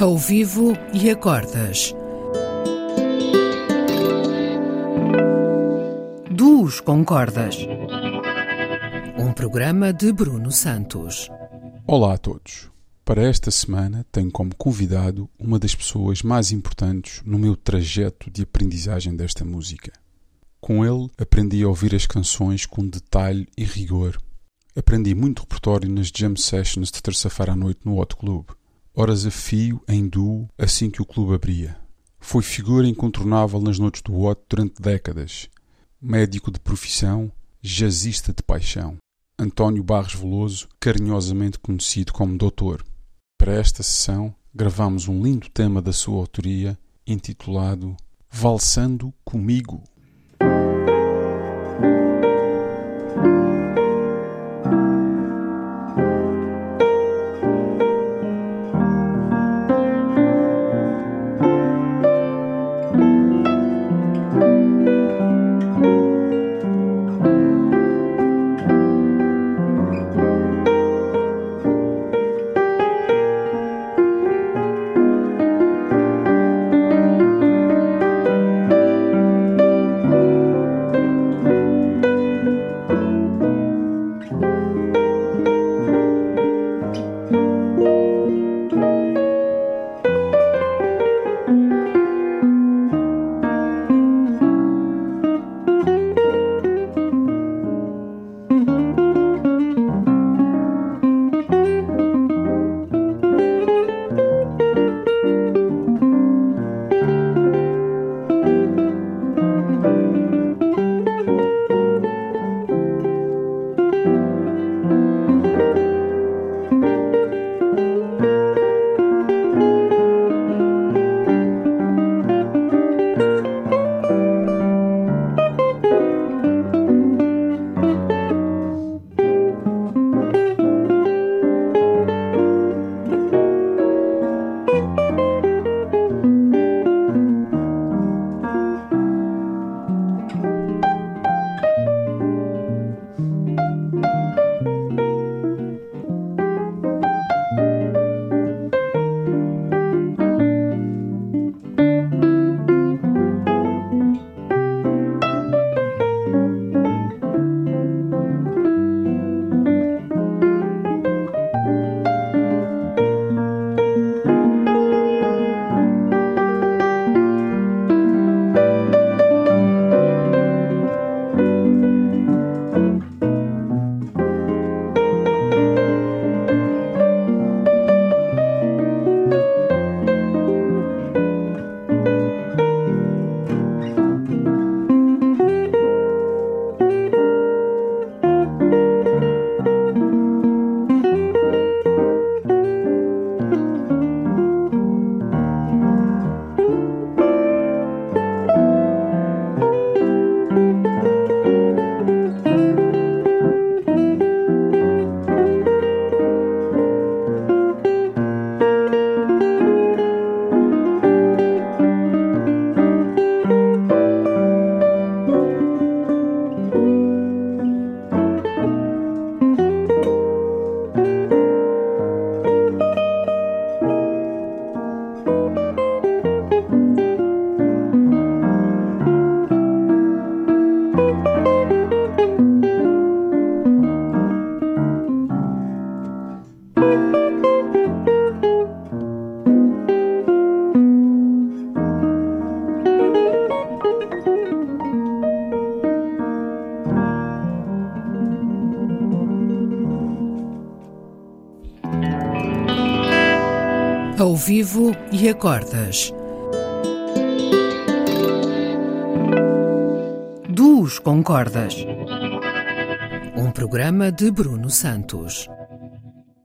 Ao vivo e a cordas. Duos com cordas. Um programa de Bruno Santos. Olá a todos. Para esta semana tenho como convidado uma das pessoas mais importantes no meu trajeto de aprendizagem desta música. Com ele aprendi a ouvir as canções com detalhe e rigor. Aprendi muito repertório nas jam sessions de terça-feira à noite no Hot Club. Horas a fio, em duo, assim que o clube abria. Foi figura incontornável nas noites do Hot durante décadas. Médico de profissão, jazzista de paixão. António Barros Veloso, carinhosamente conhecido como Doutor. Para esta sessão, gravamos um lindo tema da sua autoria, intitulado Valsando Comigo. Ao vivo e a cordas. Duos com cordas. Um programa de Bruno Santos.